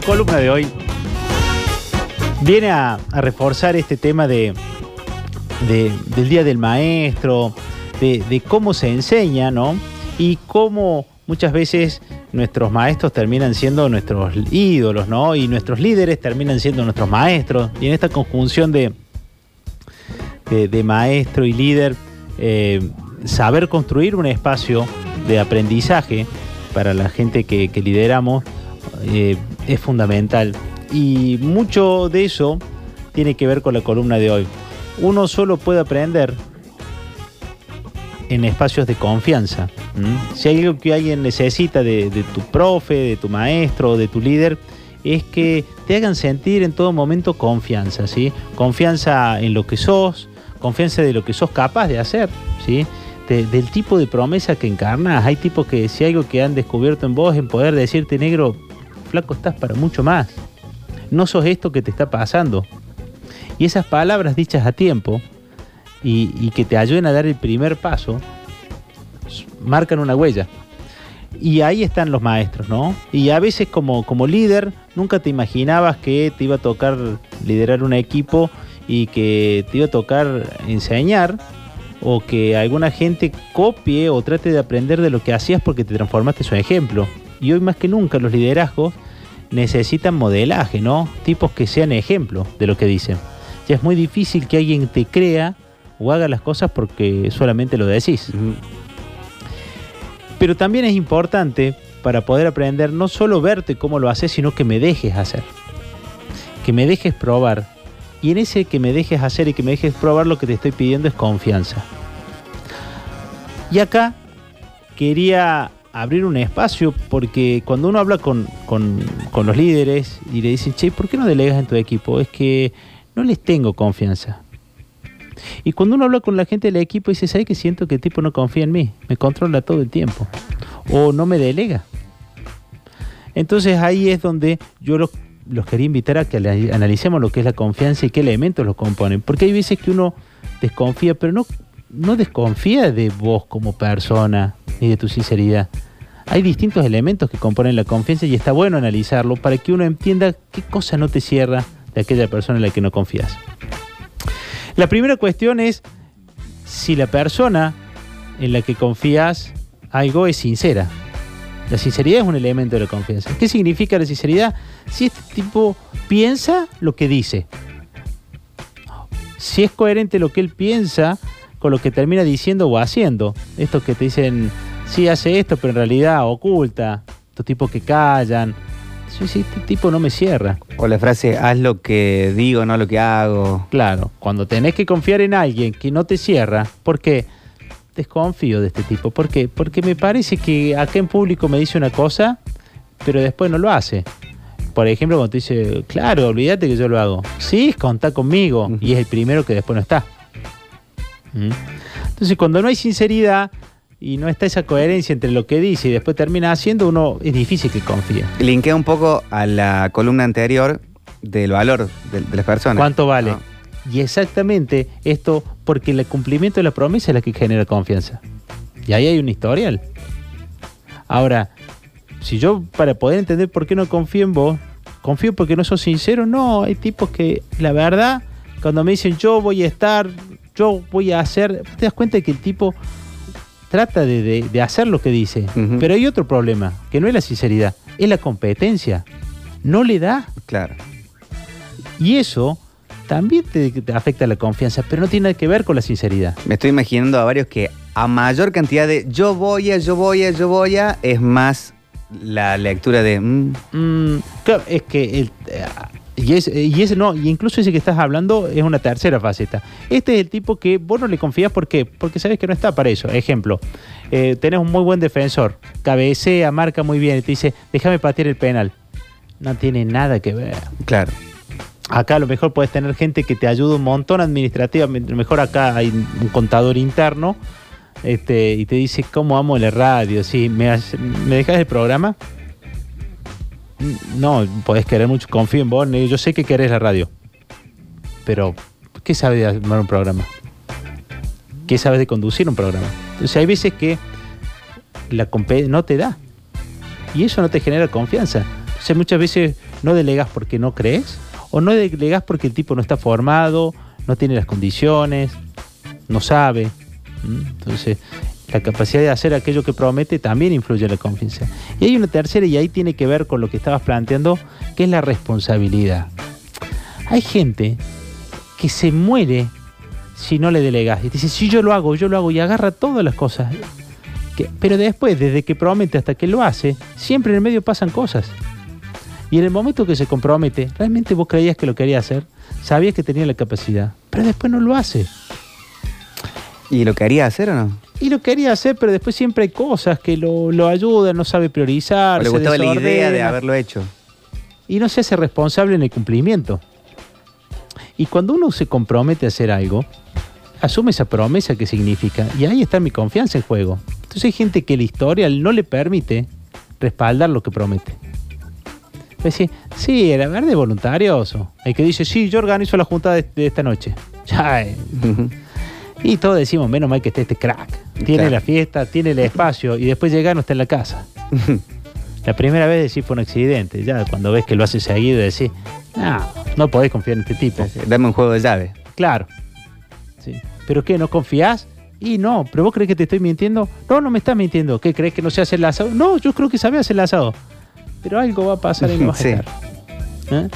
La columna de hoy viene a, reforzar este tema de, de- del Día del Maestro, de, cómo se enseña, ¿no? Y cómo muchas veces nuestros maestros terminan siendo nuestros ídolos, ¿no? Y nuestros líderes terminan siendo nuestros maestros. Y en esta conjunción de, de, de maestro y líder, eh, saber construir un espacio de aprendizaje para la gente que, que lideramos eh, es fundamental. Y mucho de eso tiene que ver con la columna de hoy. Uno solo puede aprender en espacios de confianza. Si hay algo que alguien necesita de, de tu profe, de tu maestro, de tu líder, es que te hagan sentir en todo momento confianza, ¿sí? Confianza en lo que sos, confianza de lo que sos capaz de hacer, ¿sí? De- del tipo de promesa que encarnas. Hay tipos que si hay algo que han descubierto en vos, en poder decirte, negro, flaco, estás para mucho más. No sos esto que te está pasando. Y esas palabras dichas a tiempo y, y que te ayuden a dar el primer paso, marcan una huella. Y ahí están los maestros, ¿no? Y a veces como, como líder, nunca te imaginabas que te iba a tocar liderar un equipo y que te iba a tocar enseñar o que alguna gente copie o trate de aprender de lo que hacías porque te transformaste en su ejemplo. Y hoy más que nunca los liderazgos necesitan modelaje, ¿no? Tipos que sean ejemplo de lo que dicen. Ya es muy difícil que alguien te crea o haga las cosas porque solamente lo decís. Pero también es importante para poder aprender no solo verte cómo lo haces, sino que me dejes hacer. Que me dejes probar. Y en ese que me dejes hacer y que me dejes probar lo que te estoy pidiendo es confianza. Y acá quería abrir un espacio porque cuando uno habla con, con- los líderes y le dicen, che, ¿por qué no delegas en tu equipo? Es que no les tengo confianza. Y cuando uno habla con la gente del equipo dice, ¿sabes que siento que el tipo no confía en mí? Me controla todo el tiempo. O no me delega. Entonces ahí es donde yo los, los quería invitar a que analicemos lo que es la confianza y qué elementos los componen. Porque hay veces que uno desconfía, pero no, no desconfía de vos como persona ni de tu sinceridad. Hay distintos elementos que componen la confianza y está bueno analizarlo para que uno entienda qué cosa no te cierra de aquella persona en la que no confías. La primera cuestión es si la persona en la que confías algo es sincera. La sinceridad es un elemento de la confianza. ¿Qué significa la sinceridad? Si este tipo piensa lo que dice. Si es coherente lo que él piensa con lo que termina diciendo o haciendo. Estos que te dicen, sí hace esto, pero en realidad oculta. Estos tipos que callan. Sí, sí, este tipo no me cierra. O la frase, haz lo que digo, no lo que hago. Claro, cuando tenés que confiar en alguien que no te cierra, porque desconfío de este tipo. ¿Por qué? Porque me parece que acá en público me dice una cosa, pero después no lo hace. Por ejemplo, cuando te dice, claro, olvídate que yo lo hago. Sí, contá conmigo. Y es el primero que después no está. Entonces, cuando no hay sinceridad y no está esa coherencia entre lo que dice y después termina haciendo, uno es difícil que confíe. Linkea un poco a la columna anterior del valor de, de las personas. ¿Cuánto vale? Ah. Y exactamente esto, porque el cumplimiento de la promesa es la que genera confianza. Y ahí hay un historial. Ahora, si yo para poder entender por qué no confío en vos, confío porque no sos sincero, no, hay tipos que la verdad, cuando me dicen yo voy a estar, yo voy a hacer, te das cuenta de que el tipo trata de, de- de hacer lo que dice. Pero hay otro problema, que no es la sinceridad, es la competencia. No le da. Claro. Y eso también te, te afecta la confianza, pero no tiene nada que ver con la sinceridad. Me estoy imaginando a varios que a mayor cantidad de yo voy a, yo voy a, yo voy a, es más la lectura de... mm, Mm, claro, es que el, eh, y, es, y ese no, y incluso ese que estás hablando es una tercera faceta. Este es el tipo que vos no le confías, ¿por qué? Porque sabes que no está para eso. Ejemplo, eh, tenés un muy buen defensor, cabecea, marca muy bien y te dice, déjame patear el penal. No tiene nada que ver. claro. Acá a lo mejor puedes tener gente que te ayuda un montón administrativamente. A lo mejor acá hay un contador interno este, y te dice, ¿cómo amo la radio? Sí, ¿me, ¿me dejas el programa? No, podés querer mucho, confío en vos. Yo sé que querés la radio. Pero, ¿qué sabes de armar un programa? ¿Qué sabes de conducir un programa? Entonces hay veces que la compe- no te da. Y eso no te genera confianza. O sea, muchas veces ¿No delegas porque no crees? ¿O no delegas porque el tipo no está formado, no tiene las condiciones, no sabe? Entonces, la capacidad de hacer aquello que promete también influye en la confianza. Y hay una tercera y ahí tiene que ver con lo que estabas planteando, que es la responsabilidad. Hay gente que se muere si no le delegas. Y dice, sí, yo lo hago, yo lo hago, y agarra todas las cosas. Pero después, desde que promete hasta que lo hace, siempre en el medio pasan cosas. Y en el momento que se compromete, realmente vos creías que lo quería hacer, sabías que tenía la capacidad, pero después no lo hace. ¿Y lo quería hacer o no? Y lo quería hacer, pero después siempre hay cosas que lo, lo ayudan, no sabe priorizar. ¿O le gustaba la idea de haberlo hecho? Y no se hace responsable en el cumplimiento. Y cuando uno se compromete a hacer algo, asume esa promesa que significa. Y ahí está mi confianza en juego. Entonces hay gente que la historia no le permite respaldar lo que promete. Decir, sí, la verdad es voluntarioso. El que dice, sí, yo organizo la junta de, de esta noche. Ya, eh, y todos decimos, menos mal que esté este crack. Tiene Claro. la fiesta, tiene el espacio y después llega no está en la casa. La primera vez decís fue un accidente. Ya cuando ves que lo hace seguido decís, no, no podés confiar en este tipo. Dame un juego de llave. Claro. Sí. ¿Pero qué? ¿No confías? Y no, ¿pero vos crees que te estoy mintiendo? No, no me estás mintiendo. ¿Qué crees que no se hace el asado? No, yo creo que sabe hacer el asado. Pero algo va a pasar y no vas a Sí. estar. ¿Eh?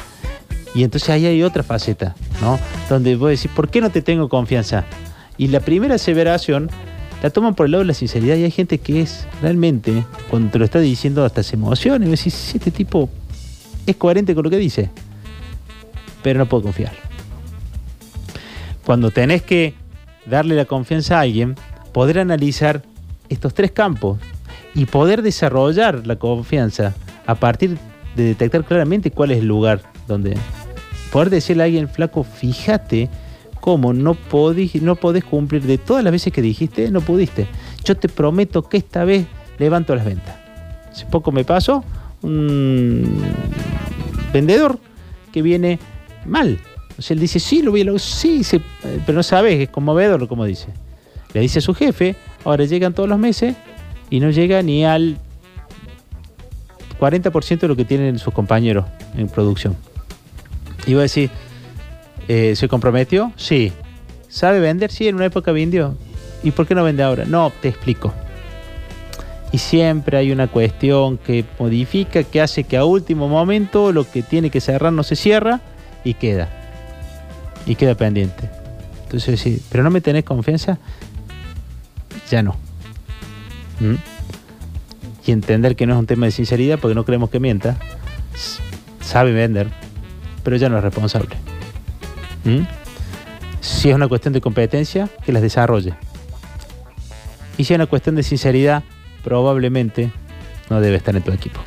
Y entonces ahí hay otra faceta, ¿no? Donde vos decís, ¿por qué no te tengo confianza? Y la primera aseveración la toman por el lado de la sinceridad y hay gente que es realmente, cuando te lo está diciendo, hasta se emociona y vos decís, "Sí, este tipo es coherente con lo que dice, pero no puedo confiar. Cuando tenés que darle la confianza a alguien, poder analizar estos tres campos y poder desarrollar la confianza a partir de detectar claramente cuál es el lugar donde poder decirle a alguien flaco, fíjate cómo no podís, no podés cumplir de todas las veces que dijiste, no pudiste. Yo te prometo que esta vez levanto las ventas. Hace poco me pasó un vendedor que viene mal. O sea, él dice, sí, lo voy sí, pero no sabes, es conmovedor como dice. Le dice a su jefe, ahora llegan todos los meses y no llega ni al 40% de lo que tienen sus compañeros en producción. Y va a decir, eh, ¿se comprometió? Sí. ¿Sabe vender? Sí, en una época vendió. ¿Y por qué no vende ahora? No, te explico. Y siempre hay una cuestión que modifica, que hace que a último momento lo que tiene que cerrar no se cierra y queda. Y queda pendiente. Entonces, sí, pero no me tenés confianza, ya no. ¿Mm? Y entender que no es un tema de sinceridad porque no creemos que mienta. Sabe vender, pero ya no es responsable. ¿Mm? Si es una cuestión de competencia, que las desarrolle. Y si es una cuestión de sinceridad, probablemente no debe estar en tu equipo.